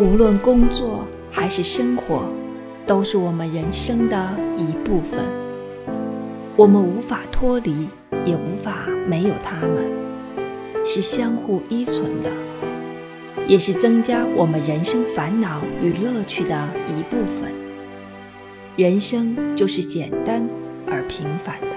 无论工作还是生活都是我们人生的一部分。我们无法脱离也无法没有他们。是相互依存的也是增加我们人生烦恼与乐趣的一部分。人生就是简单而平凡。